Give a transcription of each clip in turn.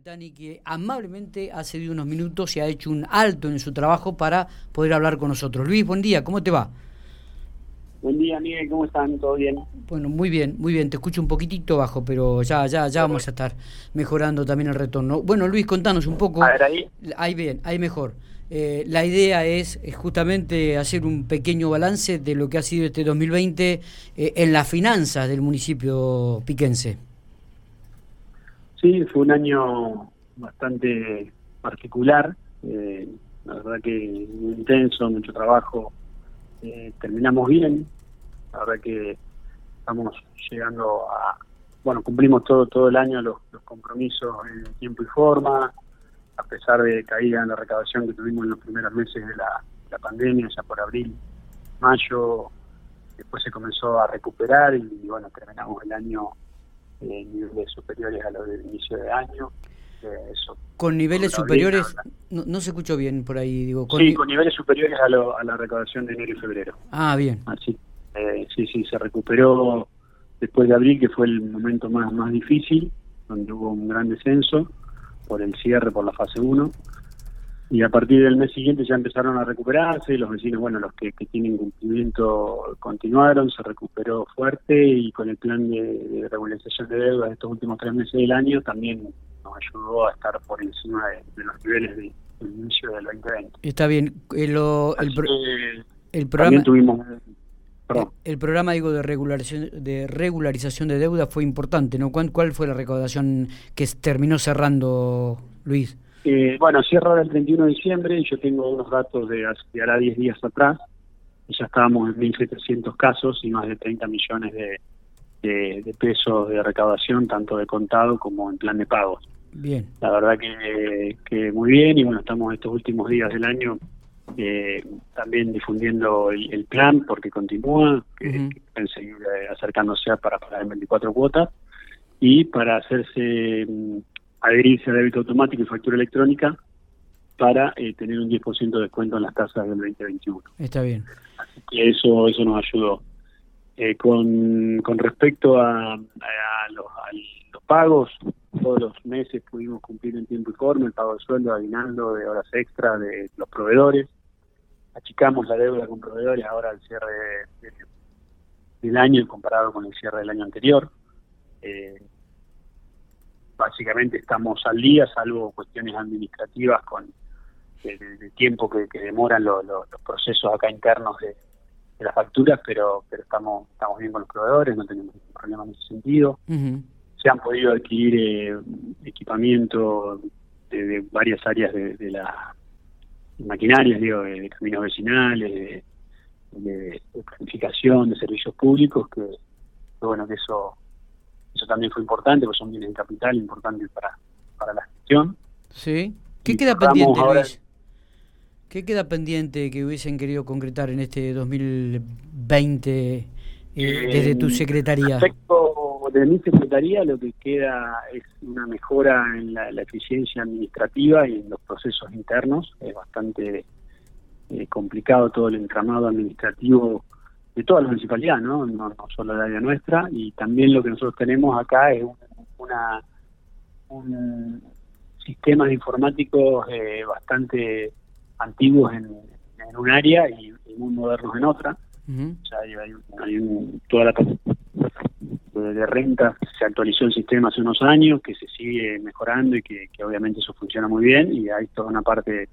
Metani, que amablemente hace de unos minutos se ha hecho un alto en su trabajo para poder hablar con nosotros. Luis, buen día, ¿cómo te va? Buen día, Miguel, ¿cómo están? ¿Todo bien? Bueno, muy bien, muy bien. Te escucho un poquitito bajo, pero ya, ya, ya vamos a estar mejorando también el retorno. Bueno, Luis, contanos un poco. A ver, ahí. Ahí bien, ahí mejor. Eh, la idea es, justamente hacer un pequeño balance de lo que ha sido este 2020 eh, en las finanzas del municipio piquense. Sí, fue un año bastante particular, eh, la verdad que muy intenso, mucho trabajo. Eh, terminamos bien, la verdad que estamos llegando a, bueno, cumplimos todo todo el año los, compromisos en tiempo y forma, a pesar de caída en la recaudación que tuvimos en los primeros meses de la, la pandemia, ya por abril, mayo, después se comenzó a recuperar y bueno, terminamos el año eh, niveles superiores a los del inicio de año. Eso, con niveles superiores, no, se escuchó bien por ahí, digo. Con sí, con niveles superiores a, lo, a la recaudación de enero y febrero. Ah, bien. Así, eh, sí, sí, se recuperó después de abril, que fue el momento más, más difícil, donde hubo un gran descenso por el cierre, por la fase 1 y a partir del mes siguiente ya empezaron a recuperarse, los vecinos, bueno, los que, tienen cumplimiento continuaron, se recuperó fuerte y con el plan de, regularización de deuda de estos últimos tres meses del año también nos ayudó a estar por encima de, los niveles del inicio del 2020. Está bien, eh, el, el, programa... tuvimos... El, programa digo de regularización de regularización de deuda fue importante, ¿no? ¿Cuál, cuál fue la recaudación que terminó cerrando Luis? Eh, bueno, cierra el 31 de diciembre y yo tengo unos datos de ahora 10 días atrás. Y ya estábamos en 1.700 casos y más de 30 millones de, de, pesos de recaudación, tanto de contado como en plan de pagos. Bien. La verdad que, que muy bien y bueno, estamos estos últimos días del año eh, también difundiendo el, plan porque continúa, que, seguir eh, acercándose para pagar en 24 cuotas y para hacerse mm, adherirse a débito automático y factura electrónica para eh, tener un 10% de descuento en las tasas del 2021. Está bien. Así que eso, eso nos ayudó. Eh, con, con respecto a, los, pagos, todos los meses pudimos cumplir en tiempo y forma el pago de sueldo, aguinaldo, de horas extra de los proveedores. Achicamos la deuda con proveedores ahora al cierre del año comparado con el cierre del año anterior. Eh, básicamente estamos al día, salvo cuestiones administrativas con el, tiempo que, demoran los procesos acá internos de, las facturas, pero pero estamos estamos bien con los proveedores, no tenemos ningún problema en ese sentido. Se han podido adquirir eh, equipamiento de, varias áreas de, la maquinarias, digo, de, caminos vecinales, de, planificación, de servicios públicos, que bueno, que eso eso también fue importante, porque son bienes de capital importantes para, para la gestión. Sí. ¿Qué queda pendiente, Luis? ¿Qué queda pendiente que hubiesen querido concretar en este 2020 eh, desde tu secretaría? Respecto de mi secretaría, lo que queda es una mejora en la, eficiencia administrativa y en los procesos internos. Es bastante eh, complicado todo el entramado administrativo de toda la municipalidad, ¿no? ¿no? solo la área nuestra, y también lo que nosotros tenemos acá es una un sistemas informáticos eh, bastante antiguos en, un área y, muy modernos en otra. O sea, hay, toda la de renta se actualizó el sistema hace unos años, que se sigue mejorando y que, que obviamente eso funciona muy bien, y hay toda una parte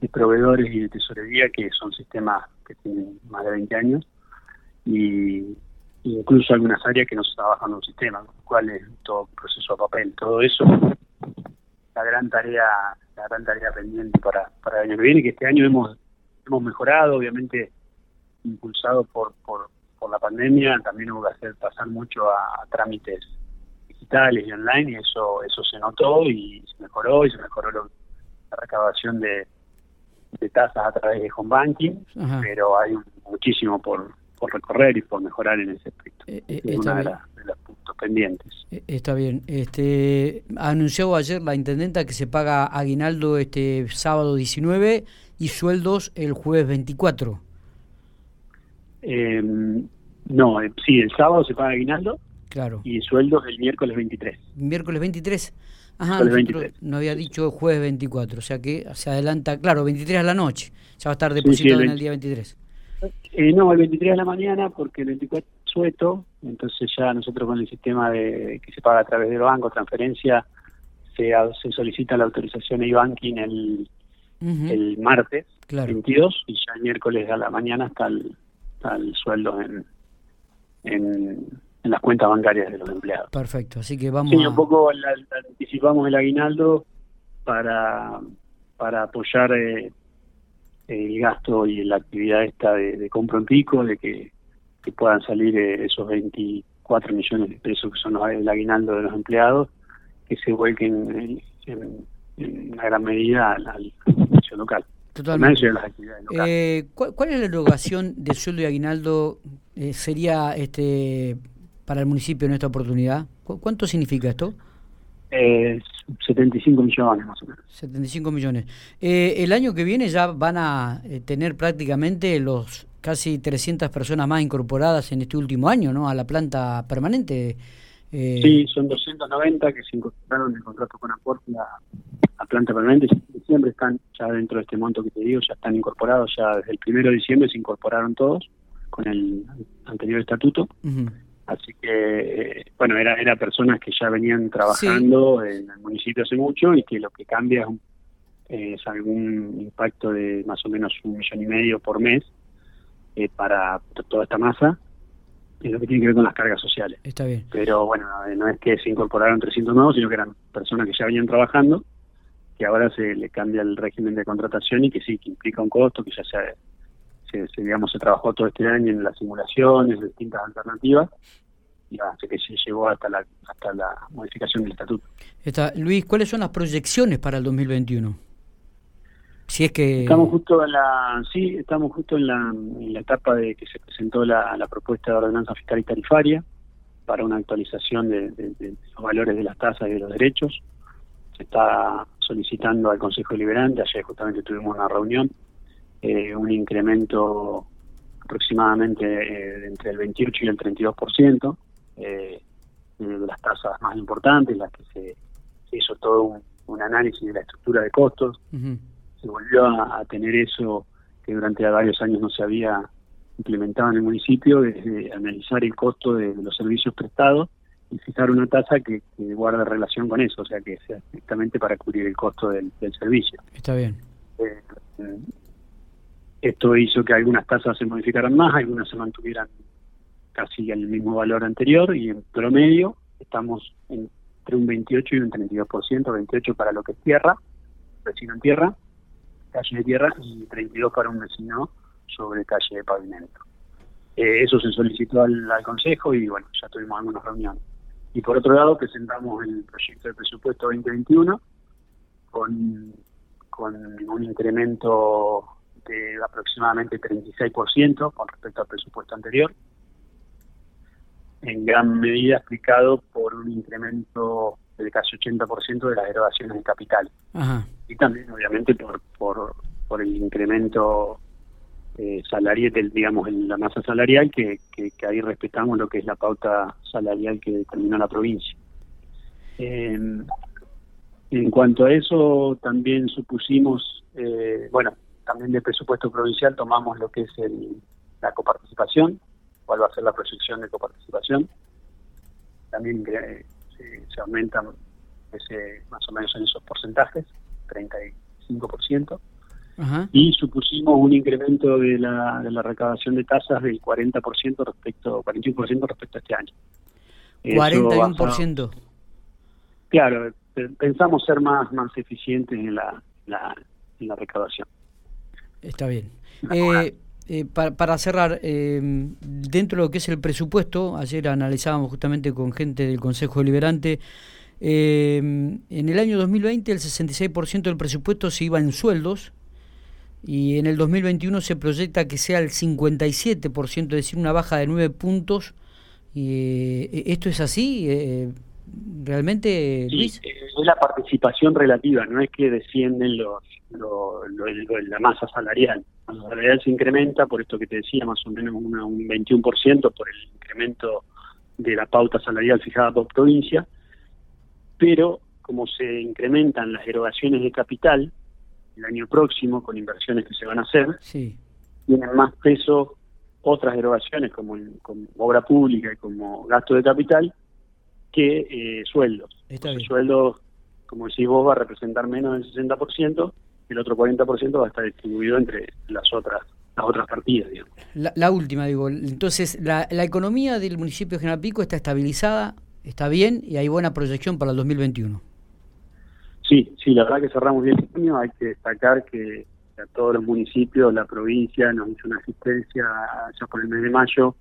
de proveedores y de tesorería que son sistemas que tienen más de 20 años y incluso algunas áreas que no se trabajan en un sistema, con lo cual es todo proceso a papel, todo eso la gran tarea la gran tarea pendiente para, para el año que viene, que este año hemos hemos mejorado, obviamente impulsado por, por, por la pandemia, también hubo que hacer pasar mucho a, trámites digitales y online y eso eso se notó y se mejoró y se mejoró la recaudación de, de tasas a través de home banking, pero hay muchísimo por, por recorrer y por mejorar en ese aspecto. Eh, eh, es una de, los puntos pendientes. Eh, está bien. Este anunció ayer la intendenta que se paga aguinaldo este sábado 19 y sueldos el jueves 24. Em, no, sí, el sábado se paga aguinaldo. Claro. Y sueldos el miércoles 23. Miércoles 23. Ajá, nos había dicho jueves 24, o sea que se adelanta, claro, 23 a la noche, ya va a estar depositado en el día 23. Eh, no, el 23 de la mañana porque el 24 es sueto, entonces ya nosotros con el sistema de que se paga a través del banco, transferencia, se, se solicita la autorización de banking el, el martes 22 y ya el miércoles a la mañana está el, sueldo en, en, las cuentas bancarias de los empleados. Perfecto, así que vamos sí, un poco anticipamos el aguinaldo para, para apoyar eh, el gasto y la actividad esta de, de compro en pico, de que, puedan salir eh, esos 24 millones de pesos que son los, el aguinaldo de los empleados, que se vuelquen en, una gran medida al, al local. Totalmente. Eh, ¿cuál, es la erogación de sueldo y aguinaldo? Eh, ¿Sería este para el municipio en esta oportunidad? ¿Cuánto significa esto? Eh, 75 millones más o menos. 75 millones. Eh, el año que viene ya van a eh, tener prácticamente los casi 300 personas más incorporadas en este último año, ¿no? A la planta permanente. Eh, sí, son 290 que se incorporaron en el contrato con aporte a, planta permanente. Siempre están ya dentro de este monto que te digo, ya están incorporados, ya desde el primero de diciembre se incorporaron todos con el anterior estatuto. Así que, bueno, era, era personas que ya venían trabajando en el municipio hace mucho y que lo que cambia es, algún impacto de más o menos un millón y medio por mes eh, para toda esta masa, y lo que tiene que ver con las cargas sociales. Está bien. Pero bueno, no es que se incorporaron 300 nuevos, sino que eran personas que ya venían trabajando, que ahora se le cambia el régimen de contratación y que sí, que implica un costo, que ya se se, digamos, se trabajó todo este año en las simulaciones, distintas alternativas, y hace que se llegó hasta la, hasta la modificación del estatuto. Está. Luis, ¿cuáles son las proyecciones para el 2021? Si es que estamos justo en la sí estamos justo en la, etapa de que se presentó la, propuesta de ordenanza fiscal y tarifaria para una actualización de, los valores de las tasas y de los derechos se está solicitando al Consejo Deliberante ayer justamente tuvimos una reunión eh, un incremento aproximadamente eh, entre el 28 y el 32% eh, de las tasas más importantes, las que se, hizo todo un, análisis de la estructura de costos. Se volvió a, tener eso que durante varios años no se había implementado en el municipio, desde analizar el costo de, los servicios prestados y fijar una tasa que, guarde relación con eso, o sea, que sea estrictamente para cubrir el costo del, servicio. Está bien. Esto hizo que algunas tasas se modificaran más, algunas se mantuvieran casi al mismo valor anterior y en promedio estamos entre un 28 y un 32%, 28 para lo que es tierra, vecino en tierra, calle de tierra y 32 para un vecino sobre calle de pavimento. Eh, eso se solicitó al, Consejo y bueno, ya tuvimos algunas reuniones. Y por otro lado presentamos el proyecto de presupuesto 2021 con, con un incremento de aproximadamente 36% con respecto al presupuesto anterior, en gran medida explicado por un incremento del casi 80% de las erogaciones de capital. Y también, obviamente, por, por, por el incremento eh, salarial, del, digamos, en la masa salarial, que, que, ahí respetamos lo que es la pauta salarial que determina la provincia. Eh, en cuanto a eso, también supusimos, eh, bueno, también del presupuesto provincial tomamos lo que es el, la coparticipación, cuál va a ser la proyección de coparticipación. También eh, se, aumentan ese, más o menos en esos porcentajes, 35%. Y supusimos un incremento de la, de la recaudación de tasas del 40% respecto, 41% respecto a este año. 41%. claro, pensamos ser más, más eficientes en la, la, en la recaudación. Está bien. Eh, eh, para, cerrar, eh, dentro de lo que es el presupuesto, ayer analizábamos justamente con gente del Consejo Deliberante, en el año 2020 el 66% del presupuesto se iba en sueldos y en el 2021 se proyecta que sea el 57%, es decir, una baja de 9 puntos. Y, ¿Esto es así? ¿Realmente, Luis? Es la participación relativa, no es que descienden los lo, la masa salarial. La masa salarial se incrementa, por esto que te decía, más o menos un 21% por el incremento de la pauta salarial fijada por provincia, pero como se incrementan las erogaciones de capital el año próximo con inversiones que se van a hacer, sí. tienen más peso otras erogaciones como, como obra pública y como gasto de capital que eh, sueldos. Sueldos, como decís vos, va a representar menos del 60%, el otro 40% va a estar distribuido entre las otras las otras partidas, digamos. La, última, digo, entonces, la, la economía del municipio de General Pico está estabilizada, está bien y hay buena proyección para el 2021. Sí, sí, la verdad que cerramos bien el año, hay que destacar que a todos los municipios, la provincia nos hizo una asistencia ya por el mes de mayo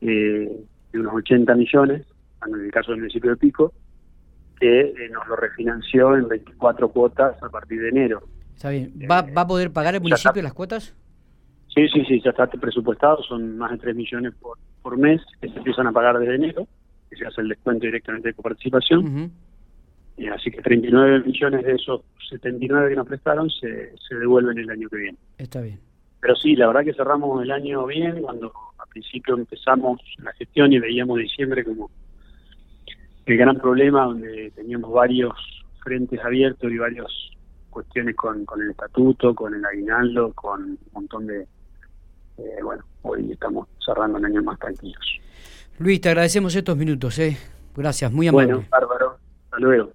eh, de unos 80 millones, en el caso del municipio de Pico, que eh, nos lo refinanció en 24 cuotas a partir de enero. Está bien. ¿Va, ¿va a poder pagar el municipio las cuotas? Sí, sí, sí, ya está presupuestado, son más de 3 millones por, por mes que se empiezan a pagar desde enero, que se hace el descuento directamente de coparticipación. y así que 39 millones de esos 79 que nos prestaron se, se devuelven el año que viene. Está bien. Pero sí, la verdad que cerramos el año bien, cuando al principio empezamos la gestión y veíamos diciembre como el gran problema, donde teníamos varios frentes abiertos y varias cuestiones con, con el estatuto, con el aguinaldo, con un montón de, eh, bueno, hoy estamos cerrando un año más tranquilos. Luis, te agradecemos estos minutos, ¿eh? Gracias, muy amable. Bueno, bárbaro. Hasta luego.